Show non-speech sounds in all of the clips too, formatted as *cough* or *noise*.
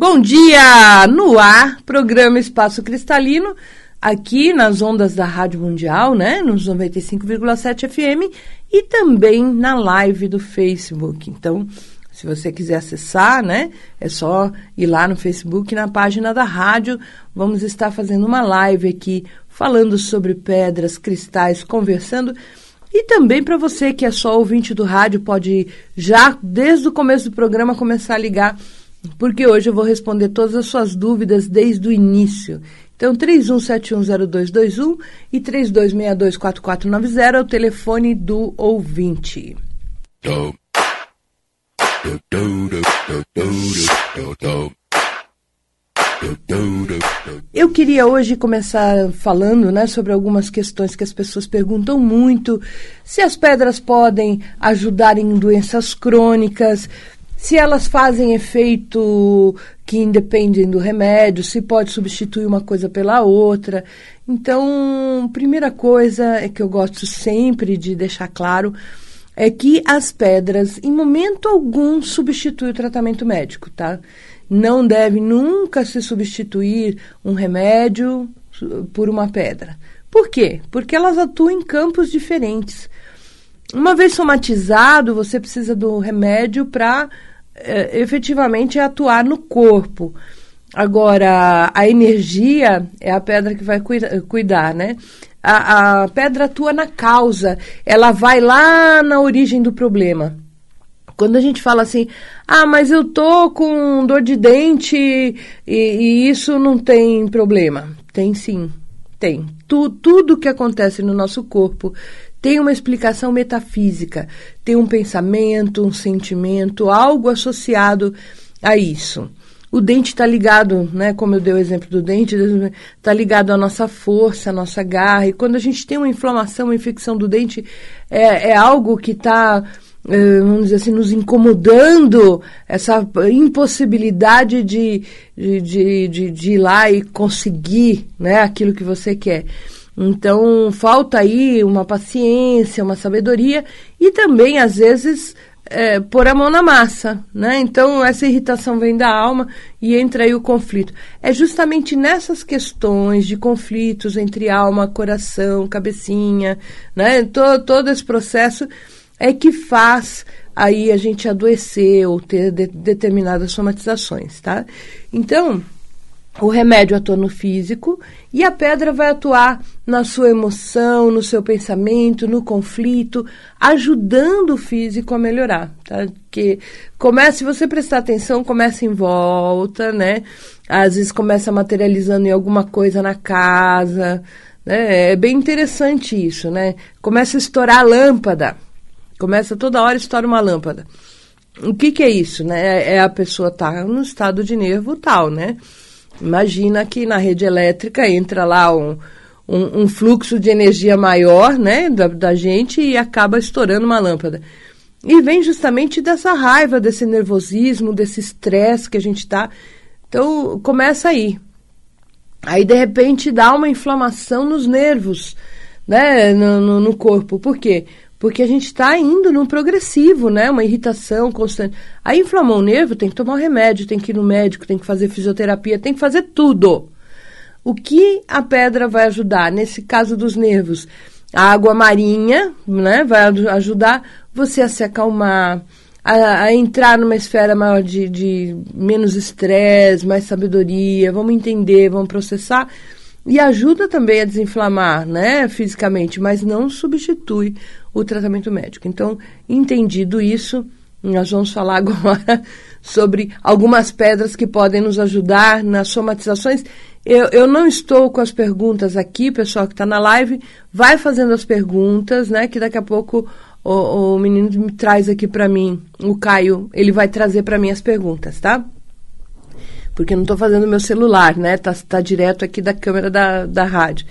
Bom dia! No ar, programa Espaço Cristalino, aqui nas ondas da Rádio Mundial, né? Nos 95,7 FM e também na live do Facebook. Então, se você quiser acessar, né? É só ir lá no Facebook, na página da rádio. Vamos estar fazendo uma live aqui falando sobre pedras, cristais, conversando. E também para você que é só ouvinte do rádio, pode já desde o começo do programa começar a ligar porque hoje eu vou responder todas as suas dúvidas desde o início. Então, 31710221 e 32624490 é o telefone do ouvinte. Eu queria hoje começar falando né, sobre algumas questões que as pessoas perguntam muito. Se as pedras podem ajudar em doenças crônicas, se elas fazem efeito que independem do remédio, se pode substituir uma coisa pela outra. Então, primeira coisa é que eu gosto sempre de deixar claro é que as pedras, em momento algum, substituem o tratamento médico, tá? Não deve nunca se substituir um remédio por uma pedra. Por quê? Porque elas atuam em campos diferentes. Uma vez somatizado, você precisa do remédio para efetivamente é atuar no corpo. Agora, a energia é a pedra que vai cuida, cuidar, né? A, a, pedra atua na causa, ela vai lá na origem do problema. Quando a gente fala assim, ah, mas eu tô com dor de dente e, e isso não tem problema. Tem sim, tem. Tu, tudo que acontece no nosso corpo tem uma explicação metafísica, tem um pensamento, um sentimento, algo associado a isso. O dente está ligado, né, como eu dei o exemplo do dente, está ligado à nossa força, à nossa garra. E quando a gente tem uma inflamação, uma infecção do dente, é, é algo que está, é, vamos dizer assim, nos incomodando, essa impossibilidade de, de, de, de, de ir lá e conseguir né, aquilo que você quer. Então, falta aí uma paciência, uma sabedoria e também, às vezes, é, pôr a mão na massa, né? Então, essa irritação vem da alma e entra aí o conflito. É justamente nessas questões de conflitos entre alma, coração, cabecinha, né? Todo, todo esse processo é que faz aí a gente adoecer ou ter de, determinadas somatizações, tá? Então, o remédio atua no físico e a pedra vai atuar na sua emoção, no seu pensamento, no conflito, ajudando o físico a melhorar, tá? Começa, se você prestar atenção, começa em volta, né? Às vezes começa materializando em alguma coisa na casa, né? É bem interessante isso, né? Começa a estourar a lâmpada. Começa toda hora estoura uma lâmpada. O que, que é isso, né? É a pessoa tá no estado de nervo tal, né? Imagina que na rede elétrica entra lá um, um, um fluxo de energia maior né, da, da gente e acaba estourando uma lâmpada. E vem justamente dessa raiva, desse nervosismo, desse estresse que a gente está. Então, começa aí. Aí, de repente, dá uma inflamação nos nervos, né, no, no, no corpo. Por quê? Porque a gente está indo num progressivo, né? Uma irritação constante. Aí inflamou o nervo, tem que tomar um remédio, tem que ir no médico, tem que fazer fisioterapia, tem que fazer tudo. O que a pedra vai ajudar? Nesse caso dos nervos, a água marinha, né? Vai ajudar você a se acalmar, a, a entrar numa esfera maior de, de menos estresse, mais sabedoria. Vamos entender, vamos processar e ajuda também a desinflamar, né, fisicamente, mas não substitui o tratamento médico. Então, entendido isso, nós vamos falar *laughs* agora sobre algumas pedras que podem nos ajudar nas somatizações. Eu, eu não estou com as perguntas aqui, pessoal que está na live, vai fazendo as perguntas, né? Que daqui a pouco o, o menino me traz aqui para mim, o Caio, ele vai trazer para mim as perguntas, tá? Porque não estou fazendo meu celular, né? Tá, tá direto aqui da câmera da, da rádio.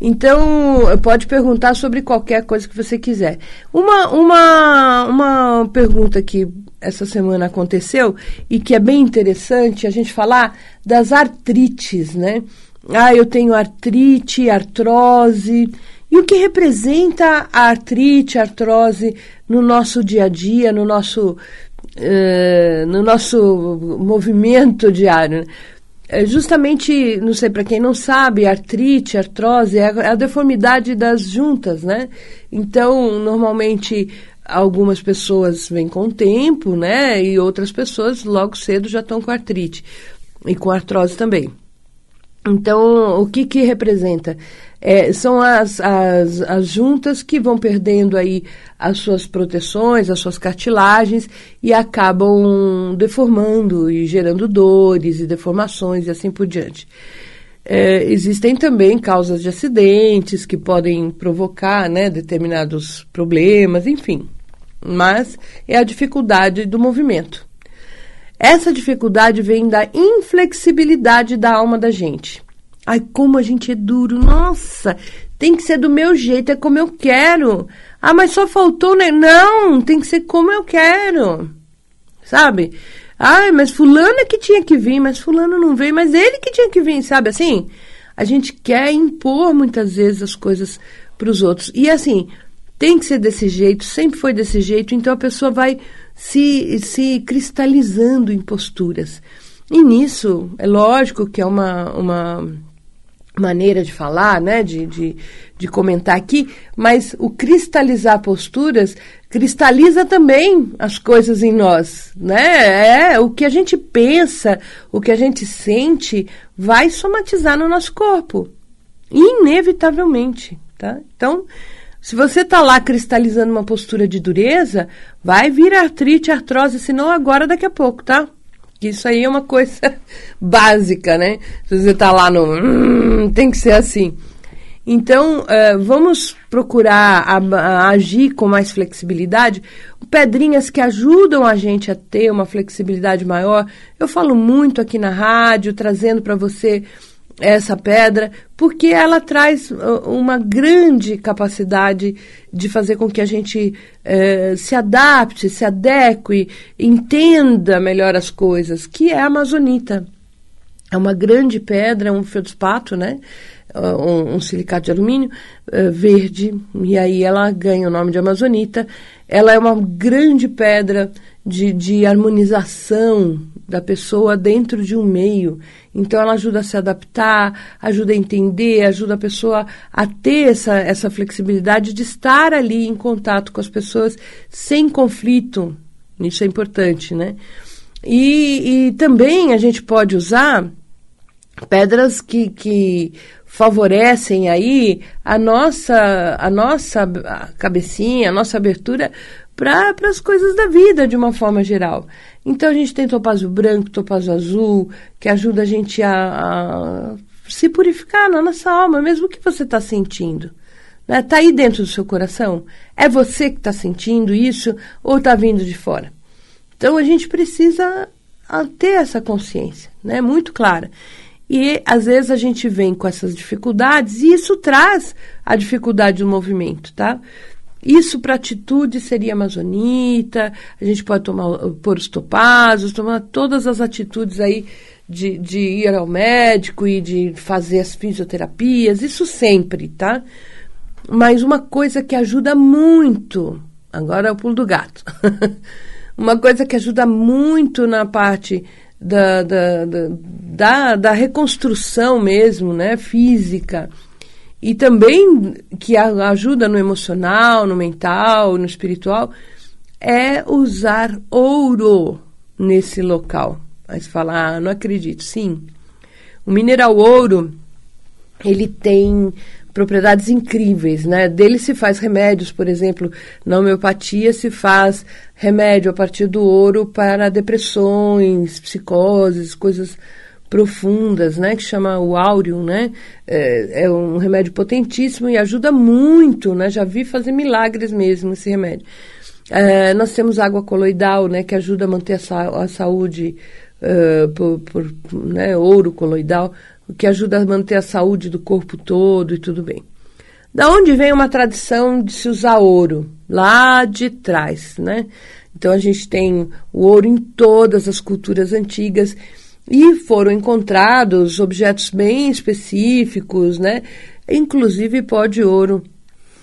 Então, pode perguntar sobre qualquer coisa que você quiser. Uma, uma, uma pergunta que essa semana aconteceu e que é bem interessante a gente falar das artrites, né? Ah, eu tenho artrite, artrose. E o que representa a artrite, a artrose no nosso dia a dia, no nosso, uh, no nosso movimento diário? É justamente, não sei para quem não sabe, artrite, artrose é a, é a deformidade das juntas, né? Então, normalmente algumas pessoas vêm com o tempo, né? E outras pessoas logo cedo já estão com artrite e com artrose também. Então, o que que representa? É, são as, as, as juntas que vão perdendo aí as suas proteções, as suas cartilagens e acabam deformando e gerando dores e deformações e assim por diante. É, existem também causas de acidentes que podem provocar né, determinados problemas, enfim. Mas é a dificuldade do movimento. Essa dificuldade vem da inflexibilidade da alma da gente. Ai, como a gente é duro. Nossa, tem que ser do meu jeito, é como eu quero. Ah, mas só faltou, né? Não, tem que ser como eu quero. Sabe? Ai, mas fulano é que tinha que vir, mas fulano não veio, mas ele que tinha que vir, sabe assim? A gente quer impor muitas vezes as coisas para os outros. E assim, tem que ser desse jeito, sempre foi desse jeito, então a pessoa vai se, se cristalizando em posturas. E nisso, é lógico que é uma, uma maneira de falar, né, de, de, de comentar aqui, mas o cristalizar posturas cristaliza também as coisas em nós, né? É o que a gente pensa, o que a gente sente vai somatizar no nosso corpo, inevitavelmente, tá? Então, se você está lá cristalizando uma postura de dureza, vai vir artrite, artrose, se não agora, daqui a pouco, tá? Isso aí é uma coisa *laughs* básica, né? Se você está lá no. Hum, tem que ser assim. Então, uh, vamos procurar a, a agir com mais flexibilidade. Pedrinhas que ajudam a gente a ter uma flexibilidade maior. Eu falo muito aqui na rádio, trazendo para você essa pedra, porque ela traz uh, uma grande capacidade de fazer com que a gente uh, se adapte, se adeque, entenda melhor as coisas, que é a amazonita. É uma grande pedra, um feldspato, né? Uh, um, um, silicato de alumínio uh, verde, e aí ela ganha o nome de amazonita. Ela é uma grande pedra de, de harmonização da pessoa dentro de um meio. Então, ela ajuda a se adaptar, ajuda a entender, ajuda a pessoa a ter essa, essa flexibilidade de estar ali em contato com as pessoas sem conflito. Isso é importante, né? E, e também a gente pode usar pedras que, que favorecem aí a nossa, a nossa cabecinha, a nossa abertura para as coisas da vida de uma forma geral. Então a gente tem topázio branco, topázio azul, que ajuda a gente a, a se purificar na nossa alma, mesmo o que você está sentindo. Né? Tá aí dentro do seu coração? É você que está sentindo isso ou está vindo de fora? Então a gente precisa ter essa consciência, né? Muito clara. E às vezes a gente vem com essas dificuldades e isso traz a dificuldade do movimento, tá? Isso para atitude seria amazonita, a gente pode tomar, pôr os topazos, tomar todas as atitudes aí de, de ir ao médico e de fazer as fisioterapias, isso sempre, tá? Mas uma coisa que ajuda muito, agora é o pulo do gato, *laughs* uma coisa que ajuda muito na parte da, da, da, da, reconstrução mesmo, né, física, e também que ajuda no emocional, no mental, no espiritual, é usar ouro nesse local. Aí você fala, ah, não acredito. Sim, o mineral ouro, ele tem propriedades incríveis, né? Dele se faz remédios, por exemplo, na homeopatia se faz remédio a partir do ouro para depressões, psicoses, coisas profundas, né, que chama o áureo, né, é, é, um remédio potentíssimo e ajuda muito, né, já vi fazer milagres mesmo esse remédio. É, nós temos água coloidal, né, que ajuda a manter a, sa a saúde uh, por, por né, ouro coloidal, o que ajuda a manter a saúde do corpo todo e tudo bem. Da onde vem uma tradição de se usar ouro? Lá de trás, né? Então a gente tem o ouro em todas as culturas antigas e foram encontrados objetos bem específicos, né? Inclusive pó de ouro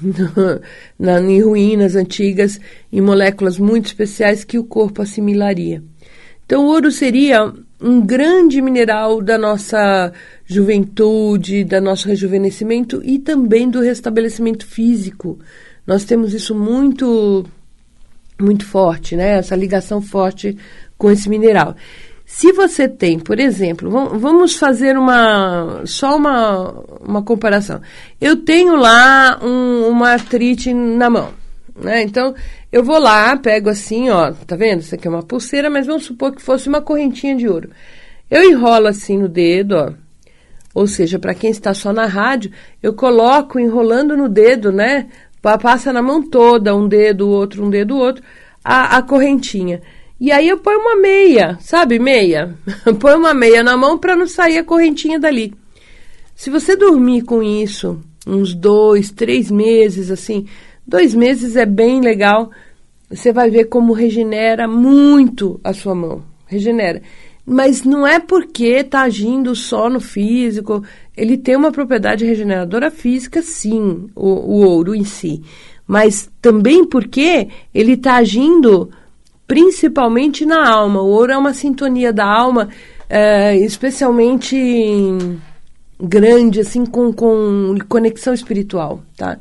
*laughs* na, em ruínas antigas, em moléculas muito especiais que o corpo assimilaria. Então, o ouro seria um grande mineral da nossa juventude, da nosso rejuvenescimento e também do restabelecimento físico. Nós temos isso muito muito forte, né? Essa ligação forte com esse mineral. Se você tem, por exemplo, vamos fazer uma só uma, uma comparação. Eu tenho lá um, uma artrite na mão, né? Então eu vou lá, pego assim, ó, tá vendo? Isso aqui é uma pulseira, mas vamos supor que fosse uma correntinha de ouro. Eu enrolo assim no dedo, ó. Ou seja, para quem está só na rádio, eu coloco enrolando no dedo, né? Passa na mão toda, um dedo, outro, um dedo, outro, a, a correntinha. E aí eu ponho uma meia, sabe, meia? *laughs* ponho uma meia na mão para não sair a correntinha dali. Se você dormir com isso uns dois, três meses, assim, dois meses é bem legal, você vai ver como regenera muito a sua mão. Regenera. Mas não é porque está agindo só no físico. Ele tem uma propriedade regeneradora física, sim, o, o ouro em si. Mas também porque ele está agindo principalmente na alma. O ouro é uma sintonia da alma, é, especialmente grande, assim, com, com conexão espiritual, tá?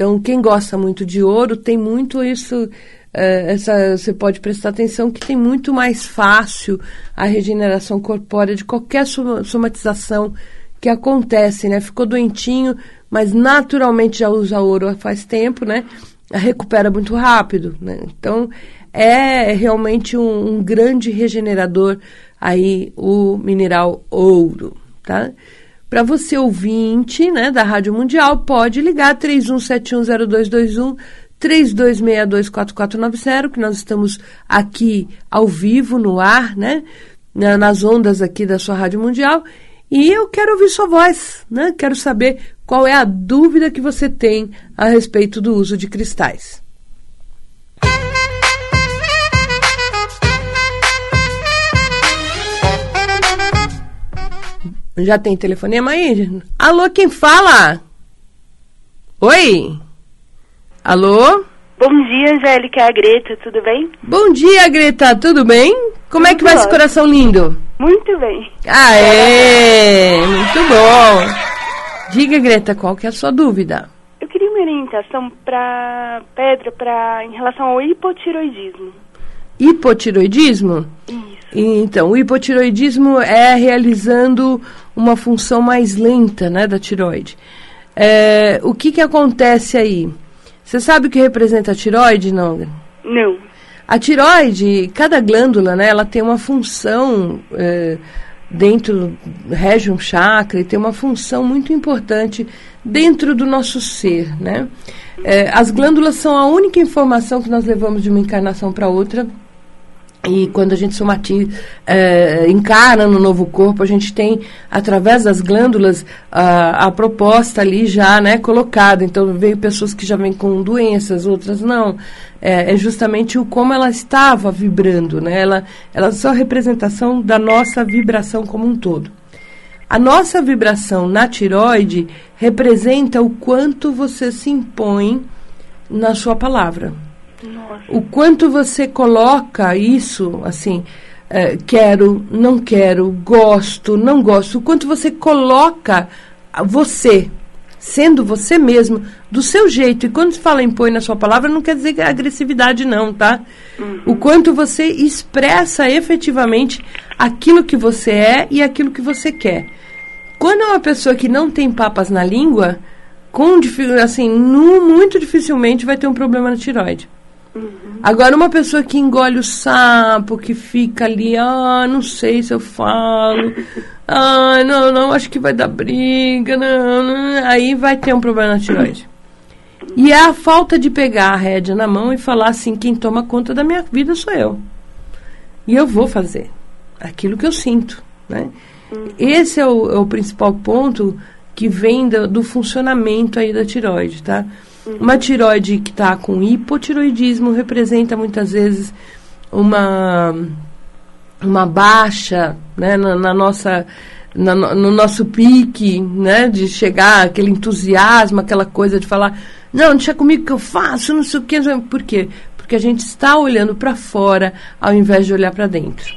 Então, quem gosta muito de ouro tem muito isso é, essa, você pode prestar atenção que tem muito mais fácil a regeneração corpórea de qualquer somatização que acontece, né? Ficou doentinho, mas naturalmente já usa ouro faz tempo, né? Recupera muito rápido, né? Então, é realmente um, um grande regenerador aí o mineral ouro, tá? Para você ouvinte, né, da Rádio Mundial, pode ligar 31710221 32624490, que nós estamos aqui ao vivo, no ar, né? Nas ondas aqui da sua Rádio Mundial. E eu quero ouvir sua voz, né? Quero saber qual é a dúvida que você tem a respeito do uso de cristais. Já tem telefonema aí? Alô, quem fala? Oi? Alô? Bom dia, Angélica, a Greta, tudo bem? Bom dia, Greta, tudo bem? Como é que vai esse coração lindo? Muito bem. Ah, é! Muito bom! Diga, Greta, qual que é a sua dúvida? Eu queria uma orientação para Pedra para em relação ao hipotiroidismo. Hipotiroidismo? Isso. Então, o hipotiroidismo é realizando uma função mais lenta, né, da tiroide. É, o que que acontece aí? Você sabe o que representa a tiroide, não? Não. A tiroide, cada glândula, né, ela tem uma função é, dentro, rege um chakra e tem uma função muito importante dentro do nosso ser, né? É, as glândulas são a única informação que nós levamos de uma encarnação para outra e quando a gente somatiza, é, encarna no novo corpo, a gente tem, através das glândulas, a, a proposta ali já né, colocada. Então, veio pessoas que já vêm com doenças, outras não. É, é, justamente o como ela estava vibrando. Né? Ela, ela é só representação da nossa vibração como um todo. A nossa vibração na tiroide representa o quanto você se impõe na sua palavra. Nossa. O quanto você coloca isso, assim, é, quero, não quero, gosto, não gosto, o quanto você coloca você, sendo você mesmo, do seu jeito. E quando se fala impõe na sua palavra, não quer dizer agressividade, não, tá? Uhum. O quanto você expressa efetivamente aquilo que você é e aquilo que você quer. Quando é uma pessoa que não tem papas na língua, com assim, muito dificilmente vai ter um problema na tiroide. Uhum. Agora, uma pessoa que engole o sapo, que fica ali, ah, não sei se eu falo, ah, não, não, acho que vai dar briga, não, não, aí vai ter um problema na tiroide. E é a falta de pegar a rédea na mão e falar assim: quem toma conta da minha vida sou eu. E eu vou fazer aquilo que eu sinto. Né? Esse é o, é o principal ponto que vem do, do, funcionamento aí da tiroide, tá? Uma tiroide que está com hipotiroidismo representa muitas vezes uma uma baixa né, na, na nossa na, no nosso pique, né, de chegar aquele entusiasmo, aquela coisa de falar não, deixa comigo que eu faço, não sei o que. Por quê? Porque a gente está olhando para fora ao invés de olhar para dentro.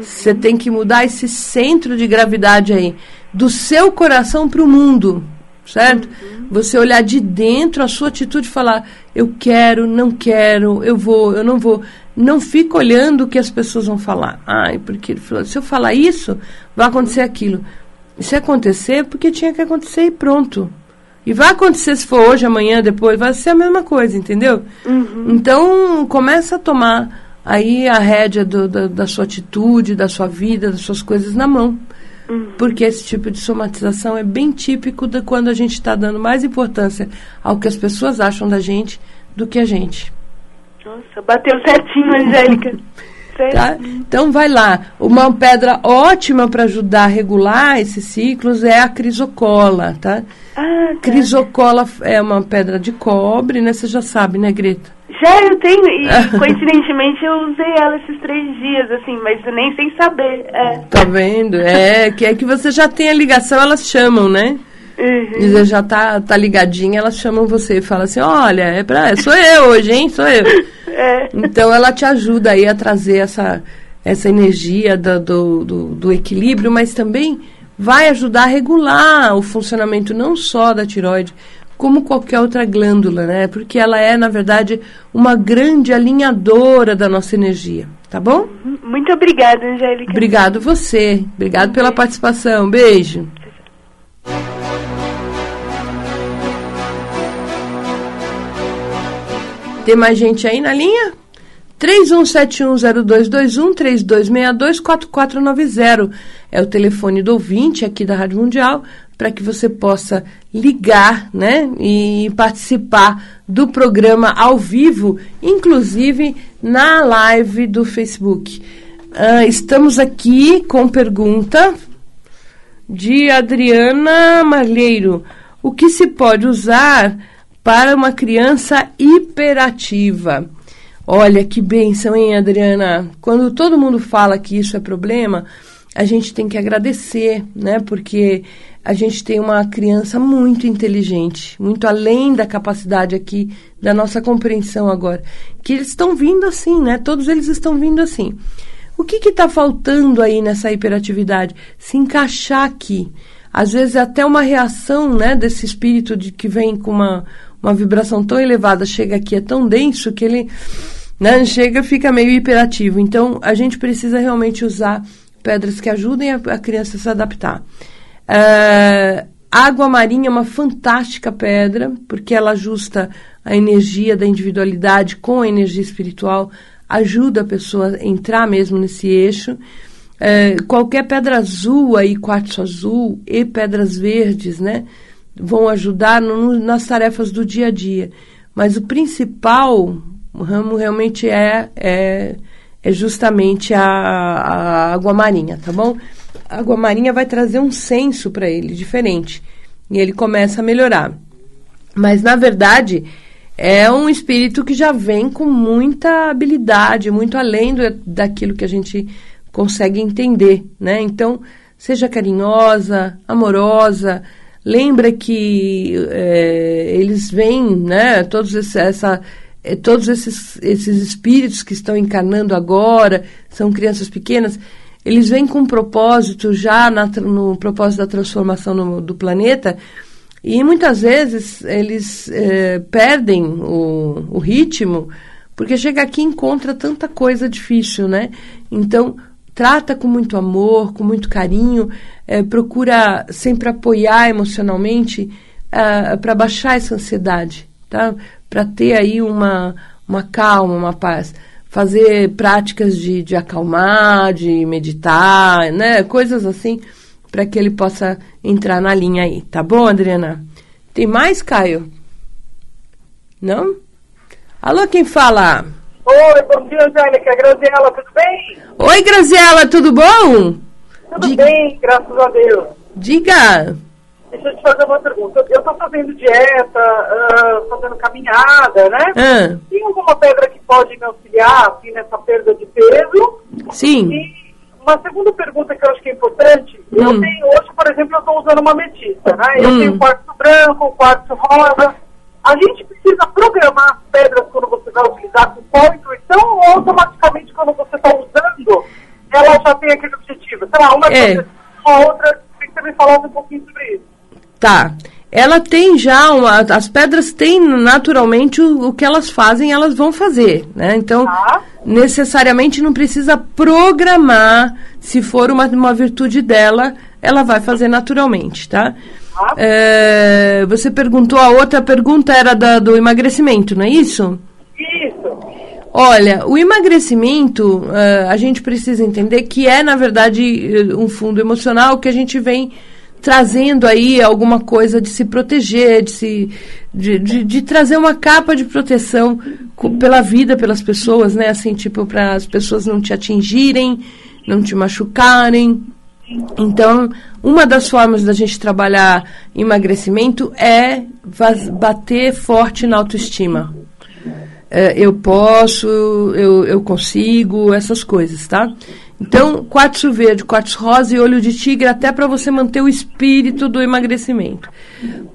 Você uhum. tem que mudar esse centro de gravidade aí, do seu coração para o mundo, certo? Uhum. Você olhar de dentro a sua atitude e falar: eu quero, não quero, eu vou, eu não vou. Não fica olhando o que as pessoas vão falar. Ai, porque se eu falar isso, vai acontecer aquilo. Se acontecer, porque tinha que acontecer e pronto. E vai acontecer se for hoje, amanhã, depois, vai ser a mesma coisa, entendeu? Uhum. Então, começa a tomar aí a rédea do, da, da, sua atitude, da sua vida, das suas coisas na mão. Uhum. Porque esse tipo de somatização é bem típico de quando a gente está dando mais importância ao que as pessoas acham da gente do que a gente. Nossa, bateu certinho, Angélica. *laughs* Tá? Então vai lá. Uma pedra ótima para ajudar a regular esses ciclos é a crisocola, tá? Ah, tá. Crisocola é uma pedra de cobre, né? Você já sabe, né, Greta? Já eu tenho, e *laughs* coincidentemente eu usei ela esses três dias, assim, mas nem sem saber. É. Tá vendo? É, que é que você já tem a ligação, elas chamam, né? Uhum. Dizer, já tá, tá ligadinha, elas chamam você e falam assim, olha, é pra, sou eu hoje, hein? Sou eu. *laughs* É. Então ela te ajuda aí a trazer essa, essa energia do, do, do, do equilíbrio, mas também vai ajudar a regular o funcionamento não só da tiroide, como qualquer outra glândula, né? Porque ela é, na verdade, uma grande alinhadora da nossa energia, tá bom? Muito obrigada, Angélica. Obrigado você. Obrigado pela participação. Beijo. Tem mais gente aí na linha? 31710221 3262 4490 é o telefone do ouvinte aqui da Rádio Mundial para que você possa ligar, né, e participar do programa ao vivo, inclusive na live do Facebook. Uh, estamos aqui com pergunta de Adriana Malheiro. O que se pode usar para uma criança hiperativa. Olha que bênção, hein, Adriana? Quando todo mundo fala que isso é problema, a gente tem que agradecer, né? Porque a gente tem uma criança muito inteligente, muito além da capacidade aqui da nossa compreensão agora. Que eles estão vindo assim, né? Todos eles estão vindo assim. O que está faltando aí nessa hiperatividade? Se encaixar aqui. Às vezes é até uma reação né, desse espírito de que vem com uma, uma vibração tão elevada chega aqui, é tão denso que ele né, chega fica meio hiperativo. Então, a gente precisa realmente usar pedras que ajudem a, a criança a se adaptar. Uh, água marinha é uma fantástica pedra, porque ela ajusta a energia da individualidade com a energia espiritual, ajuda a pessoa a entrar mesmo nesse eixo. Uh, qualquer pedra azul aí, quartzo azul e pedras verdes, né? vão ajudar no, nas tarefas do dia a dia. Mas o principal ramo realmente é, é, é justamente a, a, água marinha, tá bom? A água marinha vai trazer um senso para ele diferente e ele começa a melhorar. Mas na verdade é um espírito que já vem com muita habilidade, muito além do, daquilo que a gente consegue entender, né? Então seja carinhosa, amorosa, lembra que é, eles vêm, né, todos, esse, essa, é, todos esses, esses espíritos que estão encarnando agora, são crianças pequenas, eles vêm com um propósito já na, no propósito da transformação no, do planeta, e muitas vezes eles é, perdem o, o ritmo, porque chega aqui e encontra tanta coisa difícil, né? Então, trata com muito amor, com muito carinho, é, procura sempre apoiar emocionalmente uh, para baixar essa ansiedade, tá? Para ter aí uma, uma calma, uma paz. Fazer práticas de, de acalmar, de meditar, né? Coisas assim, para que ele possa entrar na linha aí. Tá bom, Adriana? Tem mais, Caio? Não? Alô, quem fala? Oi, bom dia, Angélica. Graziela, tudo bem? Oi, Graziela, tudo bom? Tudo Diga. bem, graças a Deus. Diga. Deixa eu te fazer uma pergunta. Eu estou fazendo dieta, uh, fazendo caminhada, né? Ah. Tem alguma pedra que pode me auxiliar assim, nessa perda de peso? Sim. E uma segunda pergunta que eu acho que é importante, hum. eu tenho, hoje, por exemplo, eu estou usando uma ametista, né? Eu hum. tenho quartzo branco, quartzo rosa. A gente precisa programar as pedras quando você vai utilizar com qual intuição ou automaticamente quando você está usando, ela já tem aquele objetivo? Sei lá, uma é. coisa, uma outra, tem que você me falasse um pouquinho sobre isso. Tá. Ela tem já uma, as pedras têm naturalmente o, o, que elas fazem, elas vão fazer, né? Então, tá. necessariamente não precisa programar. Se for uma, uma virtude dela, ela vai fazer naturalmente, tá? tá. É, você perguntou, a outra pergunta era da, do emagrecimento, não é isso? Isso. Olha, o emagrecimento, uh, a gente precisa entender que é, na verdade, um fundo emocional que a gente vem trazendo aí alguma coisa de se proteger, de, se, de, de, de trazer uma capa de proteção pela vida, pelas pessoas, né? Assim, tipo, para as pessoas não te atingirem, não te machucarem. Então, uma das formas da gente trabalhar emagrecimento é bater forte na autoestima. É, eu posso, eu, eu consigo, essas coisas, tá? Então, quartzo verde, quartzo rosa e olho de tigre, até para você manter o espírito do emagrecimento.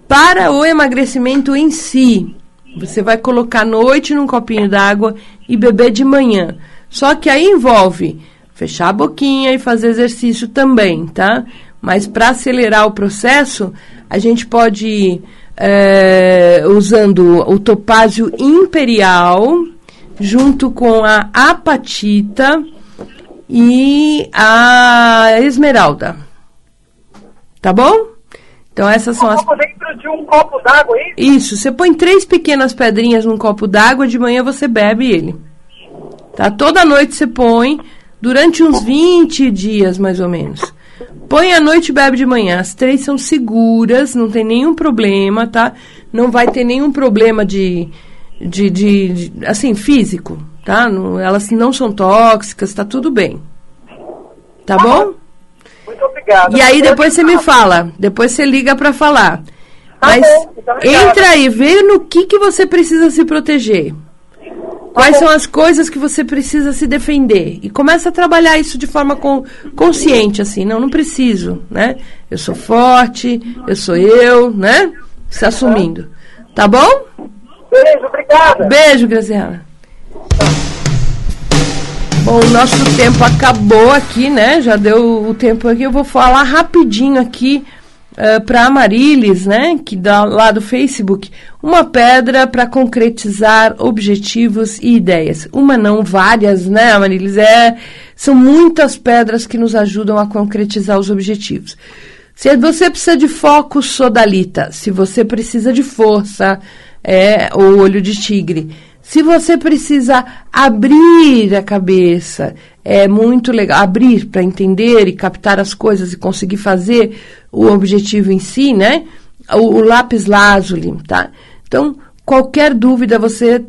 Para o emagrecimento em si, você vai colocar à noite num copinho d'água e beber de manhã. Só que aí envolve fechar a boquinha e fazer exercício também, tá? Mas para acelerar o processo, a gente pode ir é, usando o topázio imperial junto com a apatita e a esmeralda. Tá bom? Então essas são as. dentro de um copo d'água, é isso? Isso. Você põe três pequenas pedrinhas num copo d'água, de manhã você bebe ele. Tá? Toda noite você põe, durante uns 20 dias mais ou menos. Põe à noite e bebe de manhã. As três são seguras, não tem nenhum problema, tá? Não vai ter nenhum problema de, de, de, de assim, físico tá? Não, elas não são tóxicas, tá tudo bem. Tá bom? Muito obrigada. E aí depois você me fala, depois você liga para falar. Tá Mas bom, entra aí, vê no que, que você precisa se proteger. Quais tá são as coisas que você precisa se defender? E começa a trabalhar isso de forma com, consciente, assim. Não, não preciso, né? Eu sou forte, eu sou eu, né? Se assumindo. Tá bom? Beijo, obrigada. Beijo, Graziela. Bom, o nosso tempo acabou aqui, né? Já deu o tempo aqui. Eu vou falar rapidinho aqui uh, eh, para a Marilis, né? Que dá lá do Facebook. Uma pedra para concretizar objetivos e ideias. Uma não, várias, né, Marilis? É, são muitas pedras que nos ajudam a concretizar os objetivos. Se você precisa de foco, sodalita. Se você precisa de força, é o olho de tigre. Se você precisa abrir a cabeça, é muito legal abrir para entender e captar as coisas e conseguir fazer o objetivo em si, né? O, o lápis lazuli, tá? Então, qualquer dúvida você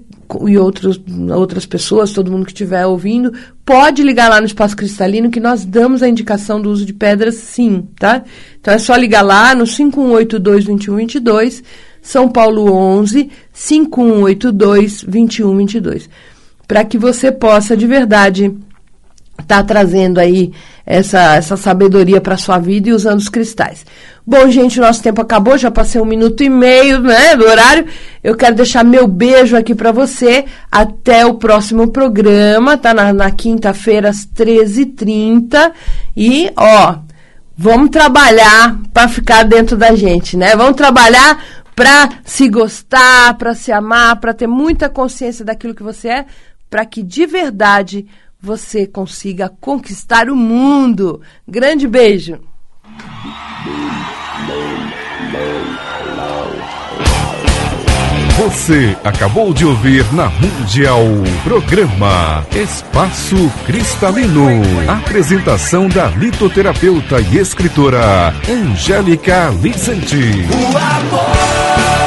e outros, outras pessoas, todo mundo que estiver ouvindo, pode ligar lá no Espaço Cristalino que nós damos a indicação do uso de pedras sim, tá? Então é só ligar lá no 5182 2122 são Paulo 11 5182 2122. Para que você possa de verdade estar tá trazendo aí essa, essa sabedoria para sua vida e usando os cristais. Bom, gente, nosso tempo acabou, já passei um minuto e meio né, do horário. Eu quero deixar meu beijo aqui para você. Até o próximo programa, tá? Na, na quinta-feira, às 13h30. E, ó, vamos trabalhar para ficar dentro da gente, né? Vamos trabalhar para se gostar, para se amar, para ter muita consciência daquilo que você é, para que de verdade você consiga conquistar o mundo. Grande beijo! Você acabou de ouvir na Mundial programa Espaço Cristalino. Apresentação da litoterapeuta e escritora Angélica Vicente. O amor